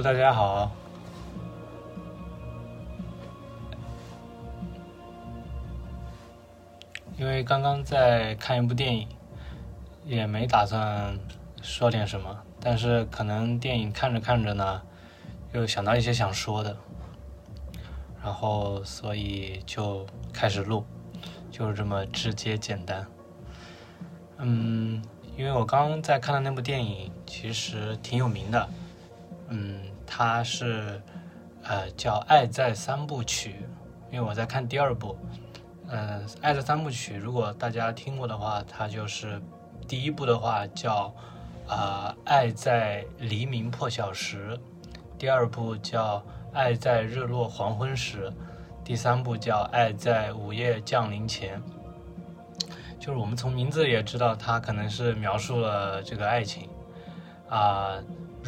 大家好。因为刚刚在看一部电影，也没打算说点什么，但是可能电影看着看着呢，又想到一些想说的，然后所以就开始录，就是这么直接简单。嗯，因为我刚刚在看的那部电影其实挺有名的，嗯，它是呃叫《爱在三部曲》，因为我在看第二部。嗯，《爱的三部曲》，如果大家听过的话，它就是第一部的话叫啊《爱在黎明破晓时》，第二部叫《爱在日落黄昏时》，第三部叫《爱在午夜降临前》。就是我们从名字也知道，它可能是描述了这个爱情啊。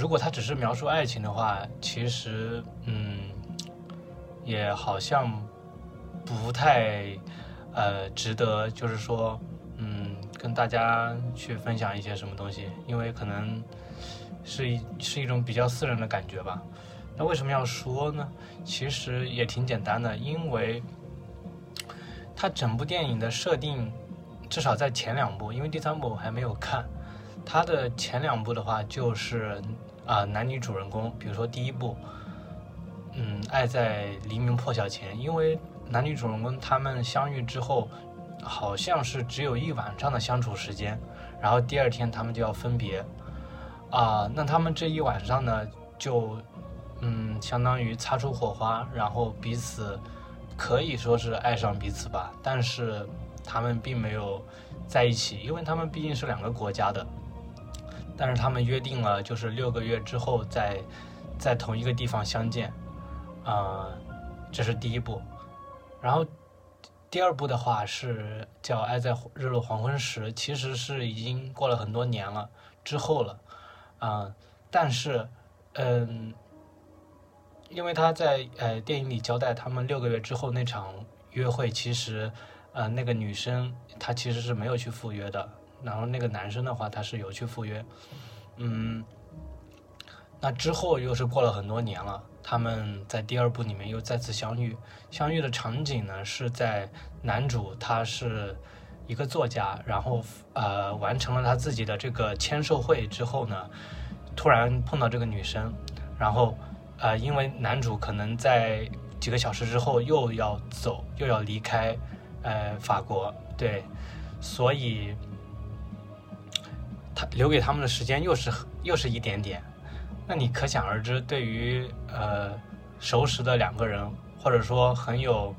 如果它只是描述爱情的话，其实嗯，也好像。不太，呃，值得，就是说，嗯，跟大家去分享一些什么东西，因为可能是一是一种比较私人的感觉吧。那为什么要说呢？其实也挺简单的，因为它整部电影的设定，至少在前两部，因为第三部我还没有看，它的前两部的话就是啊，男女主人公，比如说第一部，嗯，爱在黎明破晓前，因为。男女主人公他们相遇之后，好像是只有一晚上的相处时间，然后第二天他们就要分别，啊，那他们这一晚上呢，就，嗯，相当于擦出火花，然后彼此可以说是爱上彼此吧，但是他们并没有在一起，因为他们毕竟是两个国家的，但是他们约定了，就是六个月之后在在同一个地方相见，啊，这是第一步。然后，第二部的话是叫《爱在日落黄昏时》，其实是已经过了很多年了之后了，啊，但是，嗯，因为他在呃电影里交代他们六个月之后那场约会，其实，呃，那个女生她其实是没有去赴约的，然后那个男生的话他是有去赴约，嗯，那之后又是过了很多年了。他们在第二部里面又再次相遇，相遇的场景呢是在男主他是一个作家，然后呃完成了他自己的这个签售会之后呢，突然碰到这个女生，然后呃因为男主可能在几个小时之后又要走又要离开呃法国，对，所以他留给他们的时间又是又是一点点。那你可想而知，对于呃熟识的两个人，或者说很有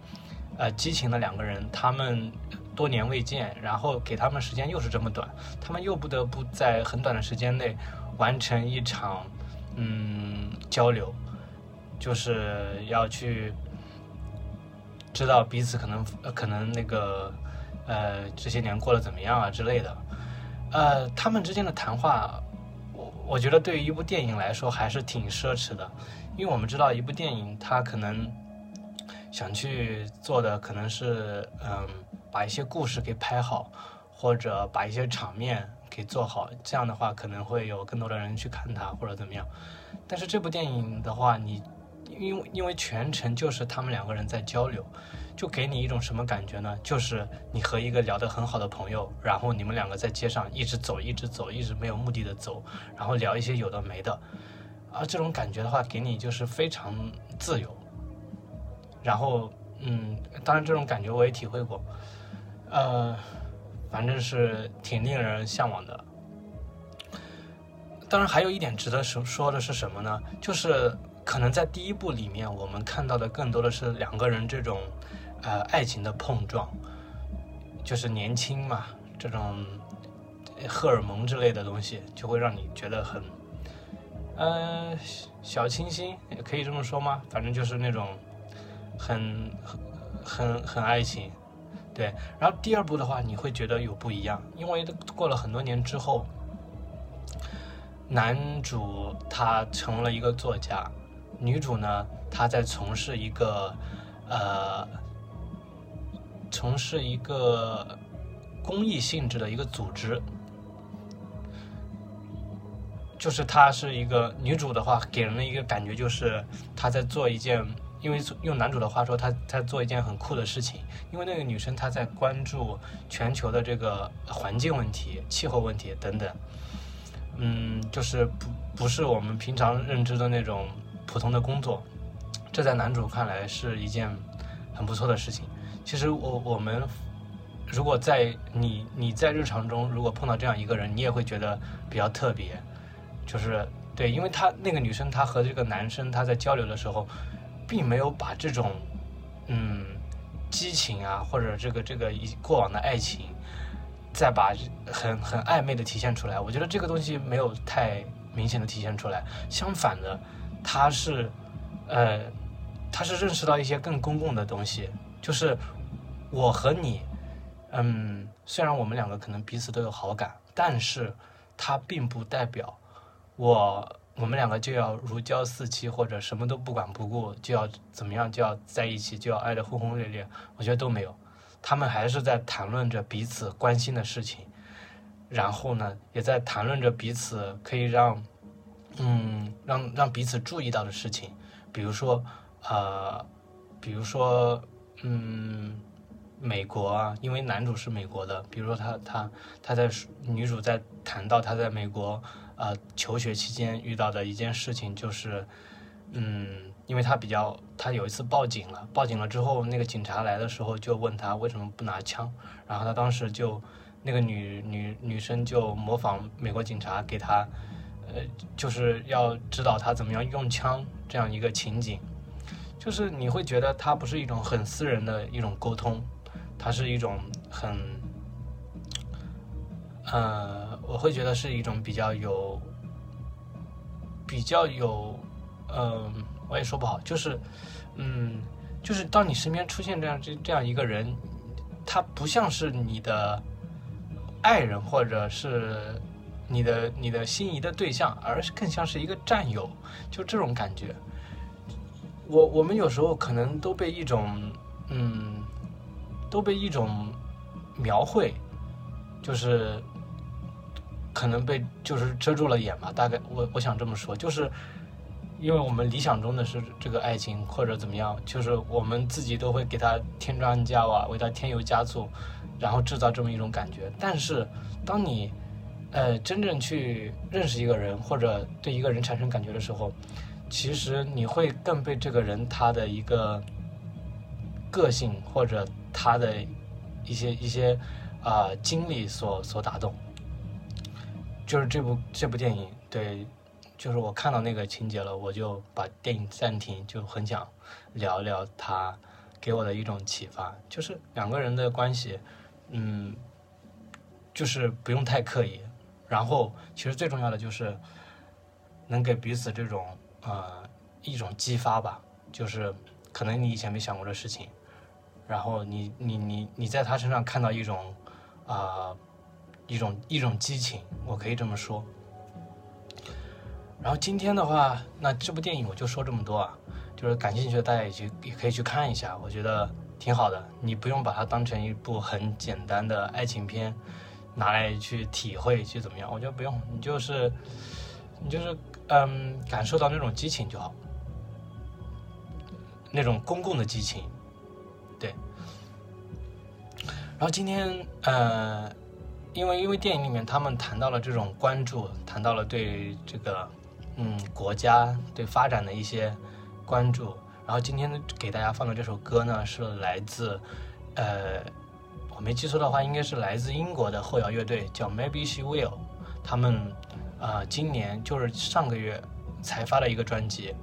呃激情的两个人，他们多年未见，然后给他们时间又是这么短，他们又不得不在很短的时间内完成一场嗯交流，就是要去知道彼此可能可能那个呃这些年过得怎么样啊之类的，呃他们之间的谈话。我我觉得对于一部电影来说还是挺奢侈的，因为我们知道一部电影它可能想去做的可能是嗯把一些故事给拍好，或者把一些场面给做好，这样的话可能会有更多的人去看它或者怎么样。但是这部电影的话，你因为因为全程就是他们两个人在交流。就给你一种什么感觉呢？就是你和一个聊得很好的朋友，然后你们两个在街上一直走，一直走，一直没有目的的走，然后聊一些有的没的，啊，这种感觉的话，给你就是非常自由。然后，嗯，当然这种感觉我也体会过，呃，反正是挺令人向往的。当然，还有一点值得说说的是什么呢？就是可能在第一部里面，我们看到的更多的是两个人这种。呃，爱情的碰撞，就是年轻嘛，这种荷尔蒙之类的东西，就会让你觉得很，呃，小清新，可以这么说吗？反正就是那种很很很爱情，对。然后第二部的话，你会觉得有不一样，因为过了很多年之后，男主他成了一个作家，女主呢，她在从事一个呃。从事一个公益性质的一个组织，就是她是一个女主的话，给人的一个感觉就是她在做一件，因为用男主的话说，她在做一件很酷的事情。因为那个女生她在关注全球的这个环境问题、气候问题等等，嗯，就是不不是我们平常认知的那种普通的工作，这在男主看来是一件很不错的事情。其实我我们。如果在你你在日常中如果碰到这样一个人，你也会觉得比较特别，就是对，因为他那个女生她和这个男生他在交流的时候，并没有把这种嗯激情啊或者这个这个一过往的爱情，再把 很很暧昧的体现出来。我觉得这个东西没有太明显的体现出来，相反的，他是呃他是认识到一些更公共的东西，就是我和你。嗯，虽然我们两个可能彼此都有好感，但是它并不代表我我们两个就要如胶似漆，或者什么都不管不顾，就要怎么样就要在一起，就要爱得轰轰烈烈。我觉得都没有，他们还是在谈论着彼此关心的事情，然后呢，也在谈论着彼此可以让嗯让让彼此注意到的事情，比如说呃，比如说嗯。美国啊，因为男主是美国的，比如说他他他在女主在谈到他在美国呃求学期间遇到的一件事情，就是嗯，因为他比较他有一次报警了，报警了之后那个警察来的时候就问他为什么不拿枪，然后他当时就那个女女女生就模仿美国警察给他呃就是要指导他怎么样用枪这样一个情景，就是你会觉得他不是一种很私人的一种沟通。它是一种很，呃，我会觉得是一种比较有，比较有，嗯，我也说不好，就是，嗯，就是当你身边出现这样这这样一个人，他不像是你的爱人或者是你的你的心仪的对象，而是更像是一个战友，就这种感觉。我我们有时候可能都被一种，嗯。都被一种描绘，就是可能被就是遮住了眼吧。大概我我想这么说，就是因为我们理想中的是这个爱情或者怎么样，就是我们自己都会给他添砖加瓦，为他添油加醋，然后制造这么一种感觉。但是当你呃真正去认识一个人或者对一个人产生感觉的时候，其实你会更被这个人他的一个个性或者。他的一些一些啊经历所所打动，就是这部这部电影，对，就是我看到那个情节了，我就把电影暂停，就很想聊聊他给我的一种启发，就是两个人的关系，嗯，就是不用太刻意，然后其实最重要的就是能给彼此这种呃一种激发吧，就是可能你以前没想过的事情。然后你你你你在他身上看到一种，啊，一种一种激情，我可以这么说。然后今天的话，那这部电影我就说这么多啊，就是感兴趣的大家也去也可以去看一下，我觉得挺好的。你不用把它当成一部很简单的爱情片，拿来去体会去怎么样，我觉得不用，你就是你就是嗯，感受到那种激情就好，那种公共的激情。对，然后今天呃，因为因为电影里面他们谈到了这种关注，谈到了对这个嗯国家对发展的一些关注，然后今天给大家放的这首歌呢是来自呃没记错的话应该是来自英国的后摇乐队叫 Maybe She Will，他们啊今年就是上个月才发了一个专辑。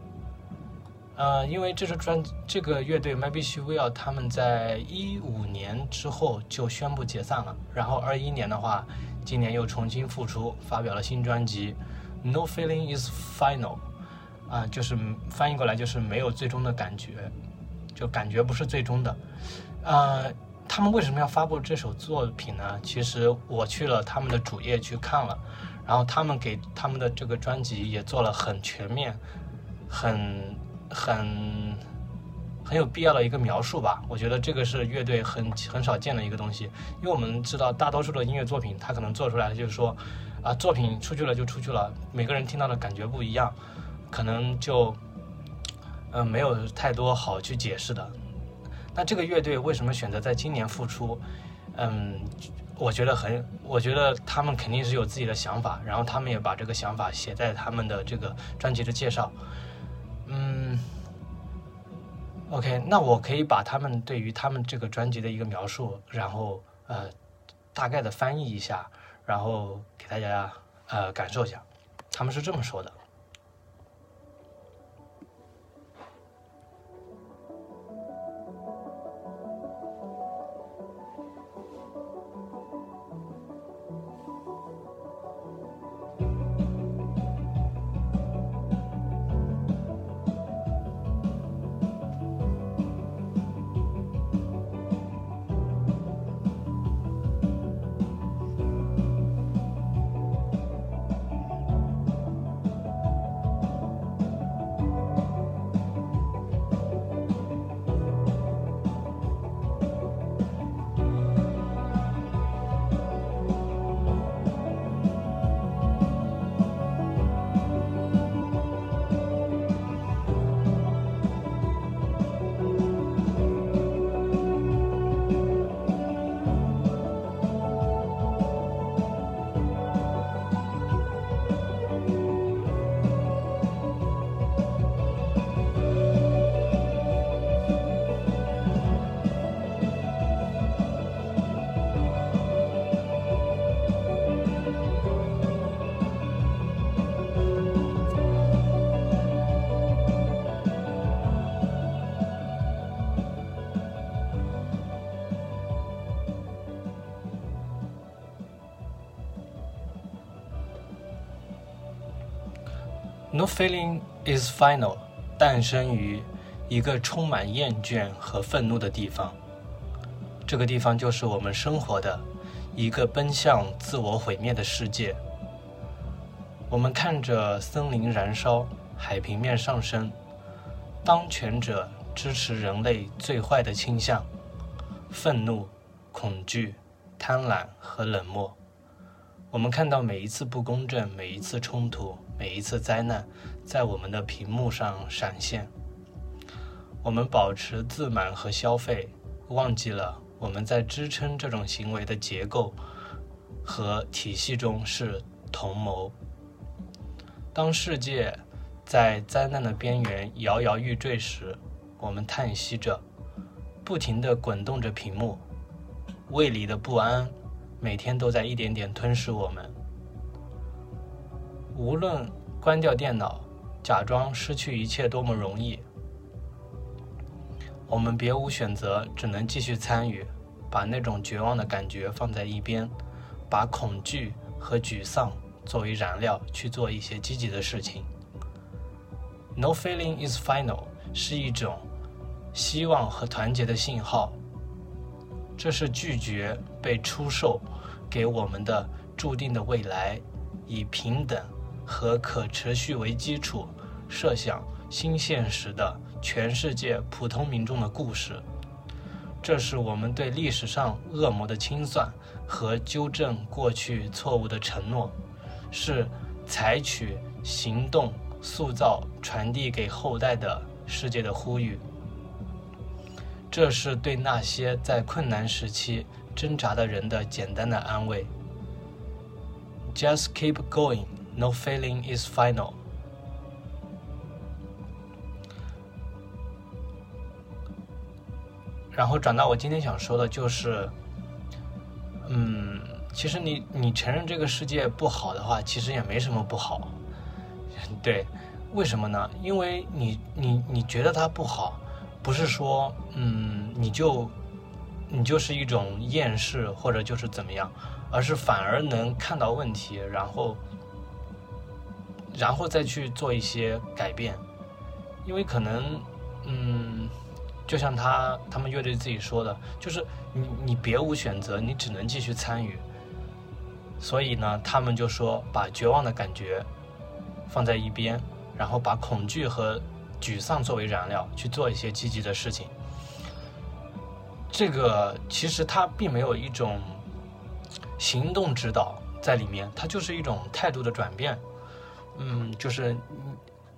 呃，因为这支专这个乐队 Maybe She Will，他们在一五年之后就宣布解散了，然后二一年的话，今年又重新复出，发表了新专辑，No Feeling Is Final，啊，就是翻译过来就是没有最终的感觉，就感觉不是最终的。呃，他们为什么要发布这首作品呢？其实我去了他们的主页去看了，然后他们给他们的这个专辑也做了很全面，很。很很有必要的一个描述吧，我觉得这个是乐队很很少见的一个东西，因为我们知道大多数的音乐作品，它可能做出来的就是说，啊，作品出去了就出去了，每个人听到的感觉不一样，可能就嗯没有太多好去解释的。那这个乐队为什么选择在今年复出？嗯，我觉得很，我觉得他们肯定是有自己的想法，然后他们也把这个想法写在他们的这个专辑的介绍。嗯，OK，那我可以把他们对于他们这个专辑的一个描述，然后呃大概的翻译一下，然后给大家呃感受一下，他们是这么说的。No feeling is final，诞生于一个充满厌倦和愤怒的地方。这个地方就是我们生活的一个奔向自我毁灭的世界。我们看着森林燃烧，海平面上升，当权者支持人类最坏的倾向：愤怒、恐惧、贪婪和冷漠。我们看到每一次不公正，每一次冲突。每一次灾难在我们的屏幕上闪现，我们保持自满和消费，忘记了我们在支撑这种行为的结构和体系中是同谋。当世界在灾难的边缘摇摇欲坠时，我们叹息着，不停地滚动着屏幕，胃里的不安每天都在一点点吞噬我们。无论关掉电脑，假装失去一切多么容易，我们别无选择，只能继续参与，把那种绝望的感觉放在一边，把恐惧和沮丧作为燃料去做一些积极的事情。No feeling is final 是一种希望和团结的信号，这是拒绝被出售给我们的注定的未来，以平等。和可持续为基础，设想新现实的全世界普通民众的故事，这是我们对历史上恶魔的清算和纠正过去错误的承诺，是采取行动塑造、传递给后代的世界的呼吁。这是对那些在困难时期挣扎的人的简单的安慰。Just keep going. No feeling is final。然后转到我今天想说的，就是，嗯，其实你你承认这个世界不好的话，其实也没什么不好。对，为什么呢？因为你你你觉得它不好，不是说嗯你就你就是一种厌世或者就是怎么样，而是反而能看到问题，然后。然后再去做一些改变，因为可能，嗯，就像他他们乐队自己说的，就是你你别无选择，你只能继续参与。所以呢，他们就说把绝望的感觉放在一边，然后把恐惧和沮丧作为燃料去做一些积极的事情。这个其实他并没有一种行动指导。在里面，它就是一种态度的转变。嗯，就是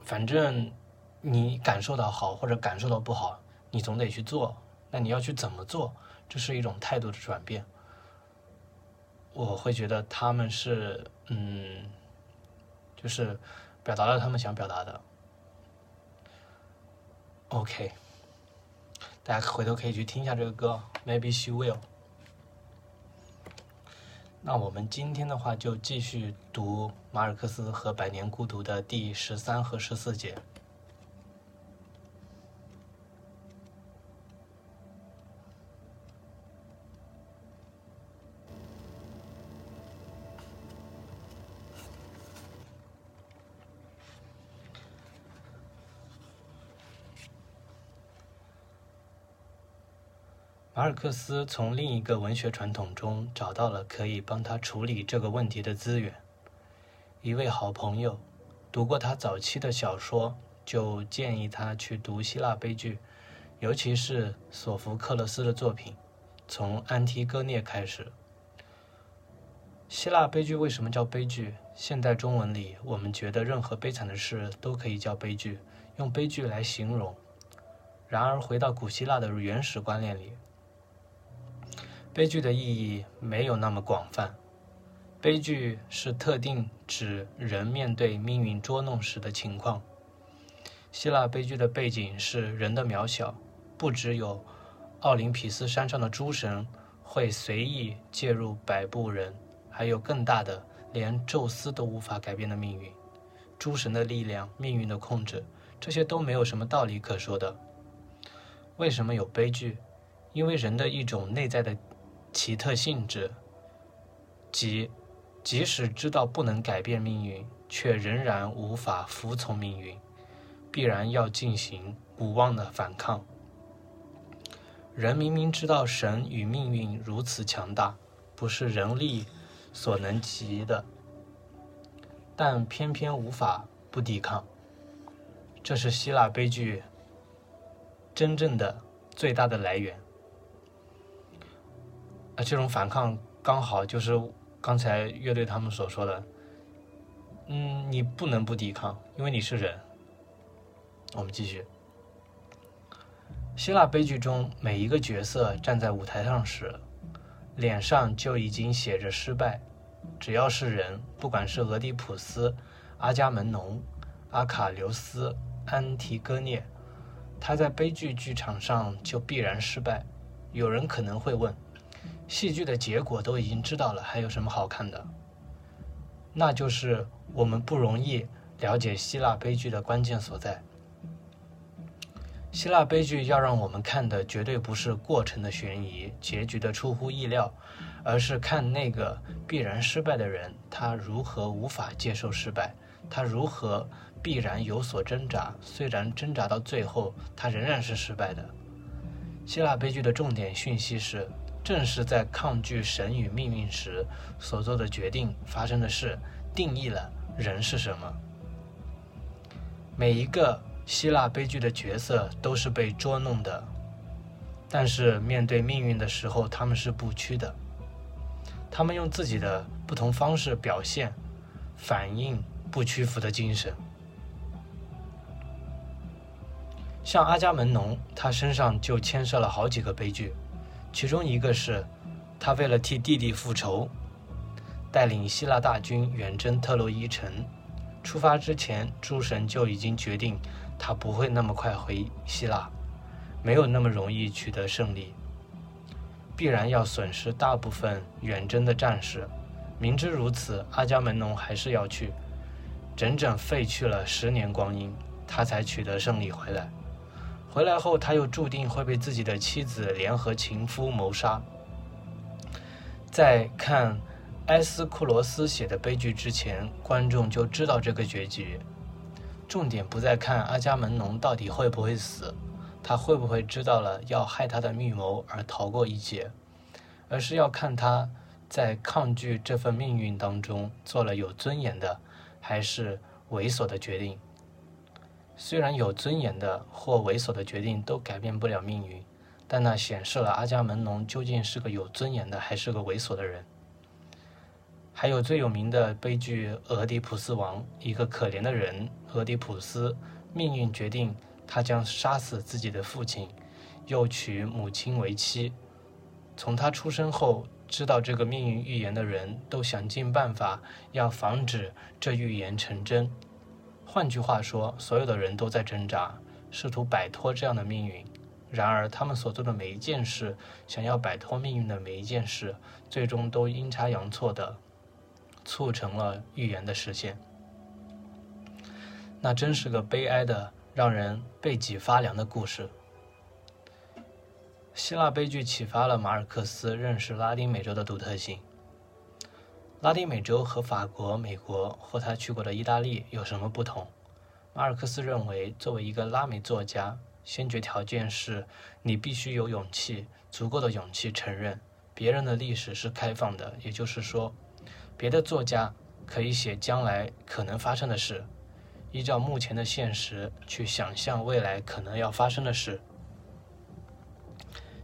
反正你感受到好或者感受到不好，你总得去做。那你要去怎么做？这是一种态度的转变。我会觉得他们是嗯，就是表达了他们想表达的。OK，大家回头可以去听一下这个歌，Maybe She Will。那我们今天的话就继续读马尔克斯和《百年孤独》的第十三和十四节。马尔克斯从另一个文学传统中找到了可以帮他处理这个问题的资源。一位好朋友读过他早期的小说，就建议他去读希腊悲剧，尤其是索福克勒斯的作品，从《安提戈涅》开始。希腊悲剧为什么叫悲剧？现代中文里，我们觉得任何悲惨的事都可以叫悲剧，用悲剧来形容。然而，回到古希腊的原始观念里，悲剧的意义没有那么广泛。悲剧是特定指人面对命运捉弄时的情况。希腊悲剧的背景是人的渺小，不只有奥林匹斯山上的诸神会随意介入摆布人，还有更大的，连宙斯都无法改变的命运。诸神的力量、命运的控制，这些都没有什么道理可说的。为什么有悲剧？因为人的一种内在的。奇特性质，即即使知道不能改变命运，却仍然无法服从命运，必然要进行无望的反抗。人明明知道神与命运如此强大，不是人力所能及的，但偏偏无法不抵抗。这是希腊悲剧真正的最大的来源。这种反抗刚好就是刚才乐队他们所说的，嗯，你不能不抵抗，因为你是人。我们继续。希腊悲剧中每一个角色站在舞台上时，脸上就已经写着失败。只要是人，不管是俄狄浦斯、阿伽门农、阿卡琉斯、安提戈涅，他在悲剧剧场上就必然失败。有人可能会问。戏剧的结果都已经知道了，还有什么好看的？那就是我们不容易了解希腊悲剧的关键所在。希腊悲剧要让我们看的绝对不是过程的悬疑、结局的出乎意料，而是看那个必然失败的人，他如何无法接受失败，他如何必然有所挣扎，虽然挣扎到最后，他仍然是失败的。希腊悲剧的重点讯息是。正是在抗拒神与命运时所做的决定发生的事，定义了人是什么。每一个希腊悲剧的角色都是被捉弄的，但是面对命运的时候，他们是不屈的。他们用自己的不同方式表现、反映不屈服的精神。像阿伽门农，他身上就牵涉了好几个悲剧。其中一个是，他为了替弟弟复仇，带领希腊大军远征特洛伊城。出发之前，诸神就已经决定，他不会那么快回希腊，没有那么容易取得胜利，必然要损失大部分远征的战士。明知如此，阿伽门农还是要去，整整废去了十年光阴，他才取得胜利回来。回来后，他又注定会被自己的妻子联合情夫谋杀。在看埃斯库罗斯写的悲剧之前，观众就知道这个结局。重点不在看阿伽门农到底会不会死，他会不会知道了要害他的密谋而逃过一劫，而是要看他在抗拒这份命运当中做了有尊严的，还是猥琐的决定。虽然有尊严的或猥琐的决定都改变不了命运，但那显示了阿伽门农究竟是个有尊严的还是个猥琐的人。还有最有名的悲剧《俄狄浦斯王》，一个可怜的人俄狄浦斯，命运决定他将杀死自己的父亲，又娶母亲为妻。从他出生后，知道这个命运预言的人都想尽办法要防止这预言成真。换句话说，所有的人都在挣扎，试图摆脱这样的命运。然而，他们所做的每一件事，想要摆脱命运的每一件事，最终都阴差阳错的。促成了预言的实现，那真是个悲哀的、让人背脊发凉的故事。希腊悲剧启发了马尔克斯认识拉丁美洲的独特性。拉丁美洲和法国、美国或他去过的意大利有什么不同？马尔克斯认为，作为一个拉美作家，先决条件是你必须有勇气，足够的勇气承认别人的历史是开放的，也就是说。别的作家可以写将来可能发生的事，依照目前的现实去想象未来可能要发生的事。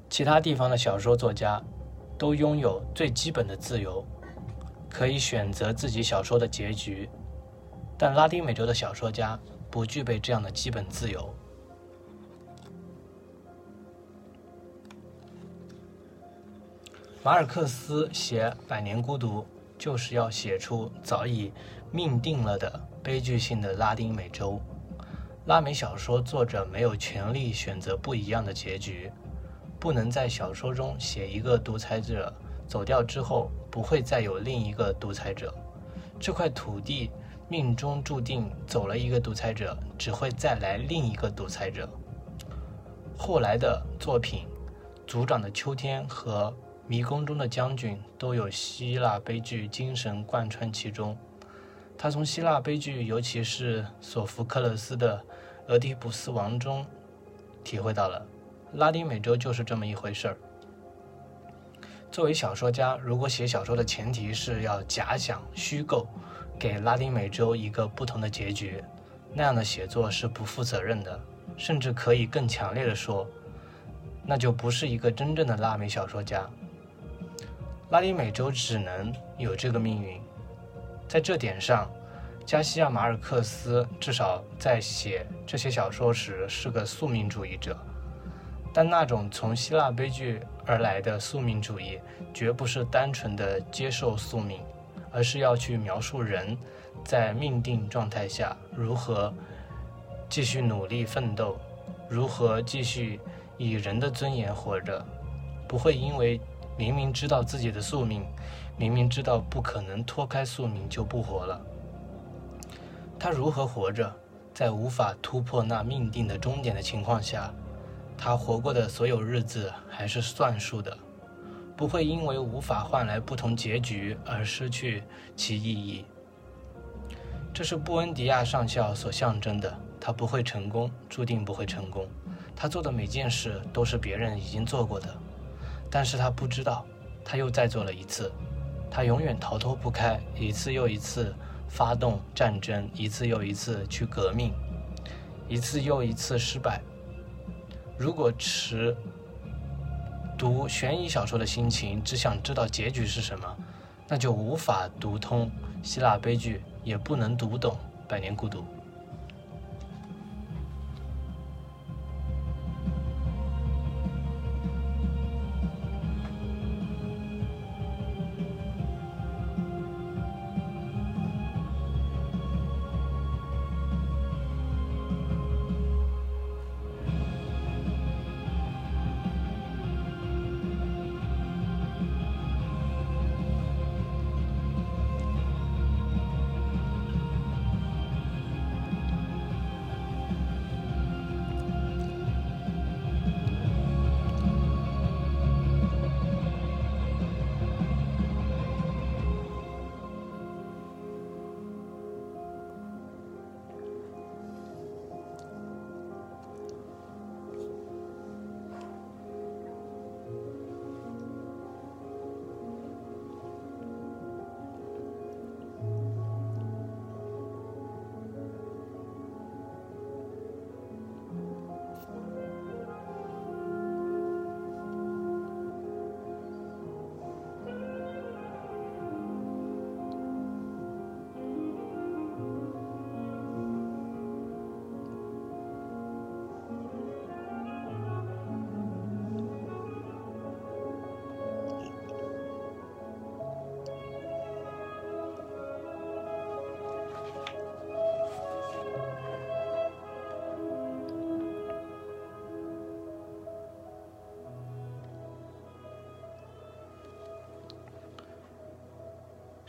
其他地方的小说作家都拥有最基本的自由，可以选择自己小说的结局，但拉丁美洲的小说家不具备这样的基本自由。马尔克斯写《百年孤独》。就是要写出早已命定了的悲剧性的拉丁美洲。拉美小说作者没有权利选择不一样的结局，不能在小说中写一个独裁者走掉之后不会再有另一个独裁者。这块土地命中注定走了一个独裁者，只会再来另一个独裁者。后来的作品《族长的秋天》和。迷宫中的将军都有希腊悲剧精神贯穿其中。他从希腊悲剧，尤其是索福克勒斯的《俄狄浦斯王》中，体会到了拉丁美洲就是这么一回事儿。作为小说家，如果写小说的前提是要假想、虚构，给拉丁美洲一个不同的结局，那样的写作是不负责任的，甚至可以更强烈的说，那就不是一个真正的拉美小说家。拉丁美洲只能有这个命运，在这点上，加西亚马尔克斯至少在写这些小说时是个宿命主义者。但那种从希腊悲剧而来的宿命主义，绝不是单纯的接受宿命，而是要去描述人在命定状态下如何继续努力奋斗，如何继续以人的尊严活着，不会因为。明明知道自己的宿命，明明知道不可能脱开宿命就不活了。他如何活着？在无法突破那命定的终点的情况下，他活过的所有日子还是算数的，不会因为无法换来不同结局而失去其意义。这是布恩迪亚上校所象征的。他不会成功，注定不会成功。他做的每件事都是别人已经做过的。但是他不知道，他又再做了一次，他永远逃脱不开，一次又一次发动战争，一次又一次去革命，一次又一次失败。如果持读悬疑小说的心情，只想知道结局是什么，那就无法读通希腊悲剧，也不能读懂《百年孤独》。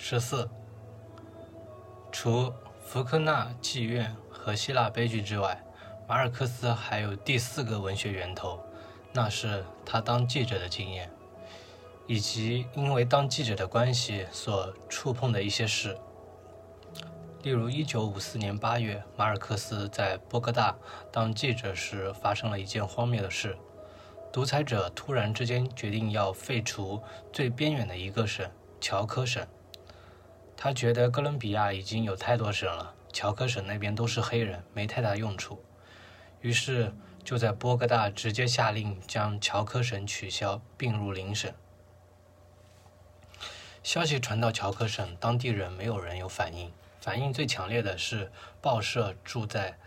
十四，除福克纳妓院和希腊悲剧之外，马尔克斯还有第四个文学源头，那是他当记者的经验，以及因为当记者的关系所触碰的一些事。例如，一九五四年八月，马尔克斯在波哥大当记者时，发生了一件荒谬的事：独裁者突然之间决定要废除最边远的一个省——乔科省。他觉得哥伦比亚已经有太多省了，乔科省那边都是黑人，没太大用处。于是就在波哥大直接下令将乔科省取消，并入邻省。消息传到乔科省，当地人没有人有反应。反应最强烈的是报社住在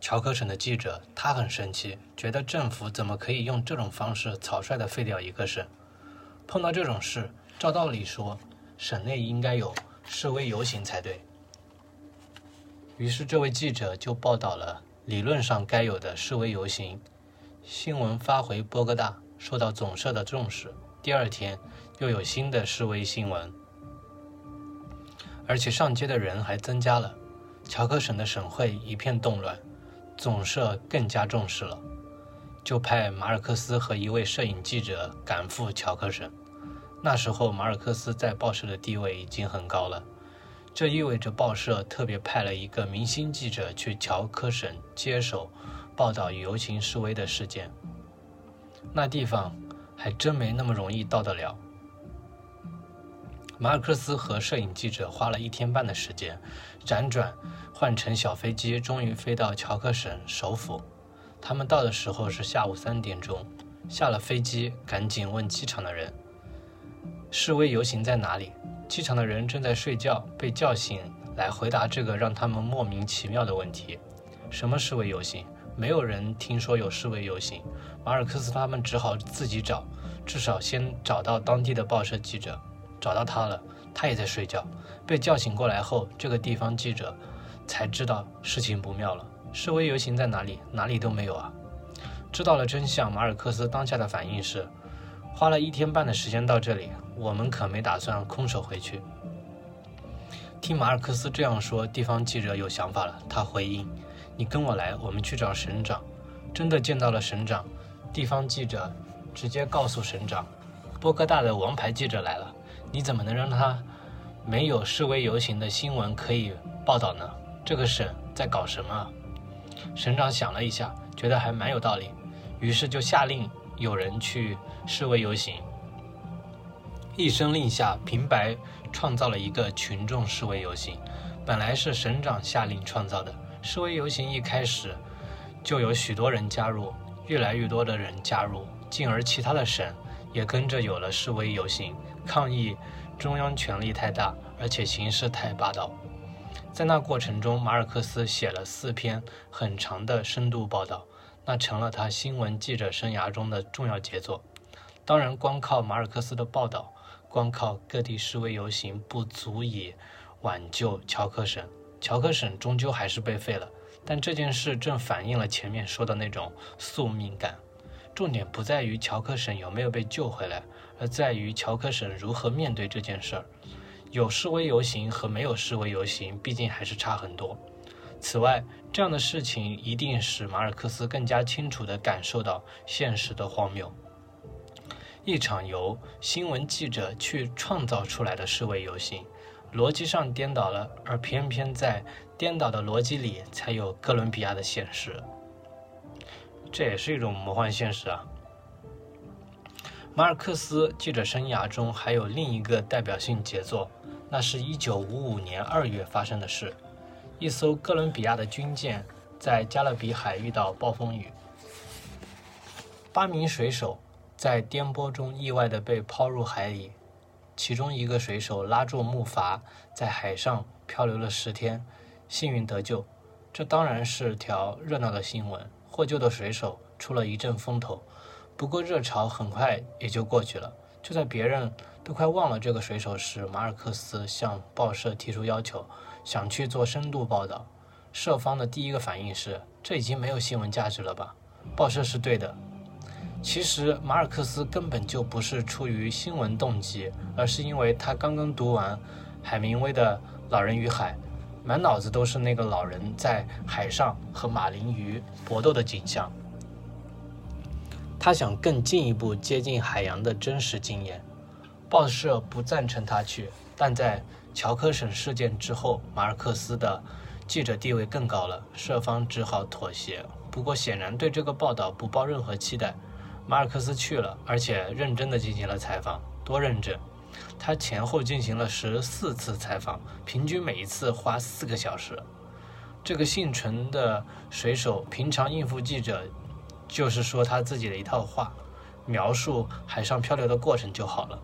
乔科省的记者，他很生气，觉得政府怎么可以用这种方式草率的废掉一个省？碰到这种事，照道理说，省内应该有示威游行才对。于是这位记者就报道了理论上该有的示威游行。新闻发回波哥大，受到总社的重视。第二天又有新的示威新闻。而且上街的人还增加了，乔科省的省会一片动乱，总社更加重视了，就派马尔克斯和一位摄影记者赶赴乔科省。那时候马尔克斯在报社的地位已经很高了，这意味着报社特别派了一个明星记者去乔科省接手报道游行示威的事件。那地方还真没那么容易到得了。马尔克斯和摄影记者花了一天半的时间，辗转换乘小飞机，终于飞到乔克省首府。他们到的时候是下午三点钟，下了飞机，赶紧问机场的人：“示威游行在哪里？”机场的人正在睡觉，被叫醒来回答这个让他们莫名其妙的问题：“什么示威游行？没有人听说有示威游行。”马尔克斯他们只好自己找，至少先找到当地的报社记者。找到他了，他也在睡觉。被叫醒过来后，这个地方记者才知道事情不妙了。示威游行在哪里？哪里都没有啊！知道了真相，马尔克斯当下的反应是：花了一天半的时间到这里，我们可没打算空手回去。听马尔克斯这样说，地方记者有想法了。他回应：“你跟我来，我们去找省长。”真的见到了省长，地方记者直接告诉省长：“波哥大的王牌记者来了。”你怎么能让他没有示威游行的新闻可以报道呢？这个省在搞什么？省长想了一下，觉得还蛮有道理，于是就下令有人去示威游行。一声令下，平白创造了一个群众示威游行。本来是省长下令创造的示威游行，一开始就有许多人加入，越来越多的人加入，进而其他的省也跟着有了示威游行。抗议中央权力太大，而且形势太霸道。在那过程中，马尔克斯写了四篇很长的深度报道，那成了他新闻记者生涯中的重要杰作。当然，光靠马尔克斯的报道，光靠各地示威游行，不足以挽救乔克省。乔克省终究还是被废了。但这件事正反映了前面说的那种宿命感。重点不在于乔克省有没有被救回来，而在于乔克省如何面对这件事儿。有示威游行和没有示威游行，毕竟还是差很多。此外，这样的事情一定使马尔克斯更加清楚地感受到现实的荒谬。一场由新闻记者去创造出来的示威游行，逻辑上颠倒了，而偏偏在颠倒的逻辑里才有哥伦比亚的现实。这也是一种魔幻现实啊！马尔克斯记者生涯中还有另一个代表性杰作，那是一九五五年二月发生的事：一艘哥伦比亚的军舰在加勒比海遇到暴风雨，八名水手在颠簸中意外地被抛入海里，其中一个水手拉住木筏在海上漂流了十天，幸运得救。这当然是条热闹的新闻。获救的水手出了一阵风头，不过热潮很快也就过去了。就在别人都快忘了这个水手时，马尔克斯向报社提出要求，想去做深度报道。社方的第一个反应是：这已经没有新闻价值了吧？报社是对的，其实马尔克斯根本就不是出于新闻动机，而是因为他刚刚读完海明威的《老人与海》，满脑子都是那个老人在海上和马林鱼搏斗的景象。他想更进一步接近海洋的真实经验。报社不赞成他去，但在乔科省事件之后，马尔克斯的记者地位更高了，社方只好妥协。不过显然对这个报道不抱任何期待。马尔克斯去了，而且认真地进行了采访，多认真！他前后进行了十四次采访，平均每一次花四个小时。这个姓陈的水手平常应付记者，就是说他自己的一套话，描述海上漂流的过程就好了。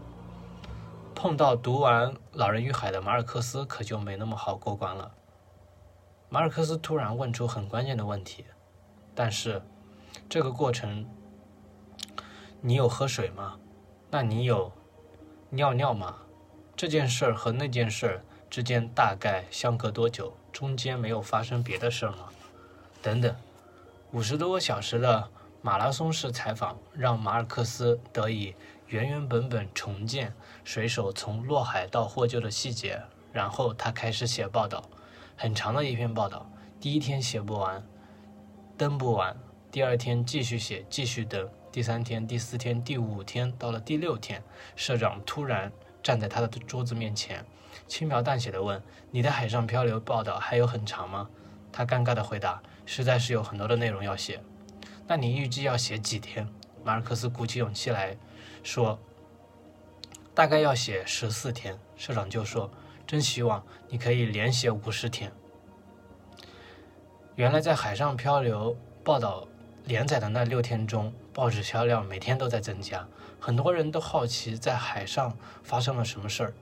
碰到读完《老人与海》的马尔克斯，可就没那么好过关了。马尔克斯突然问出很关键的问题，但是这个过程。你有喝水吗？那你有尿尿吗？这件事儿和那件事儿之间大概相隔多久？中间没有发生别的事儿吗？等等，五十多个小时的马拉松式采访让马尔克斯得以原原本本重建水手从落海到获救的细节。然后他开始写报道，很长的一篇报道。第一天写不完，登不完，第二天继续写，继续登。第三天、第四天、第五天，到了第六天，社长突然站在他的桌子面前，轻描淡写地问：“你的海上漂流报道还有很长吗？”他尴尬地回答：“实在是有很多的内容要写。”“那你预计要写几天？”马尔克斯鼓起勇气来说：“大概要写十四天。”社长就说：“真希望你可以连写五十天。”原来在海上漂流报道连载的那六天中，报纸销量每天都在增加，很多人都好奇在海上发生了什么事儿。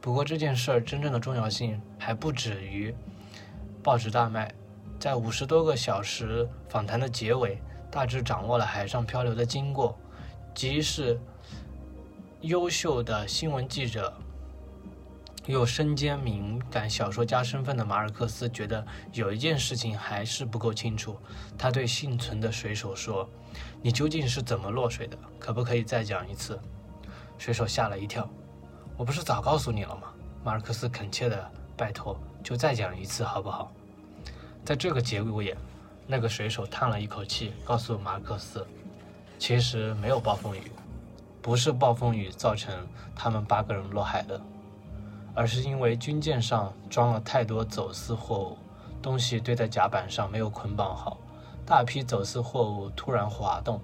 不过这件事儿真正的重要性还不止于报纸大卖。在五十多个小时访谈的结尾，大致掌握了海上漂流的经过，即是优秀的新闻记者。又身兼敏感小说家身份的马尔克斯觉得有一件事情还是不够清楚。他对幸存的水手说：“你究竟是怎么落水的？可不可以再讲一次？”水手吓了一跳：“我不是早告诉你了吗？”马尔克斯恳切地拜托：“就再讲一次好不好？”在这个节骨眼，那个水手叹了一口气，告诉马尔克斯：“其实没有暴风雨，不是暴风雨造成他们八个人落海的。”而是因为军舰上装了太多走私货物，东西堆在甲板上没有捆绑好，大批走私货物突然滑动，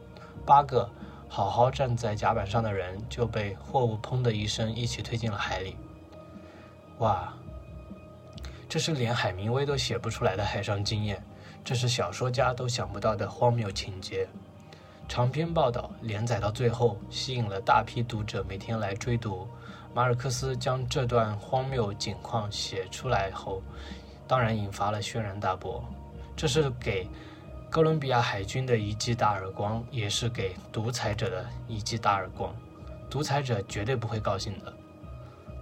八个好好站在甲板上的人就被货物砰的一声一起推进了海里。哇，这是连海明威都写不出来的海上经验，这是小说家都想不到的荒谬情节。长篇报道连载到最后，吸引了大批读者每天来追读。马尔克斯将这段荒谬景况写出来后，当然引发了轩然大波。这是给哥伦比亚海军的一记大耳光，也是给独裁者的一记大耳光。独裁者绝对不会高兴的。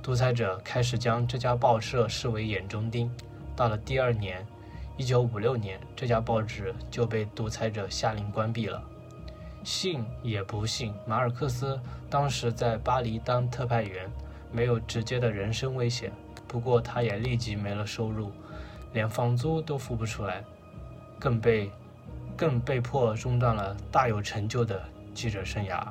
独裁者开始将这家报社视为眼中钉。到了第二年，一九五六年，这家报纸就被独裁者下令关闭了。信也不信，马尔克斯当时在巴黎当特派员，没有直接的人身危险。不过他也立即没了收入，连房租都付不出来，更被更被迫中断了大有成就的记者生涯。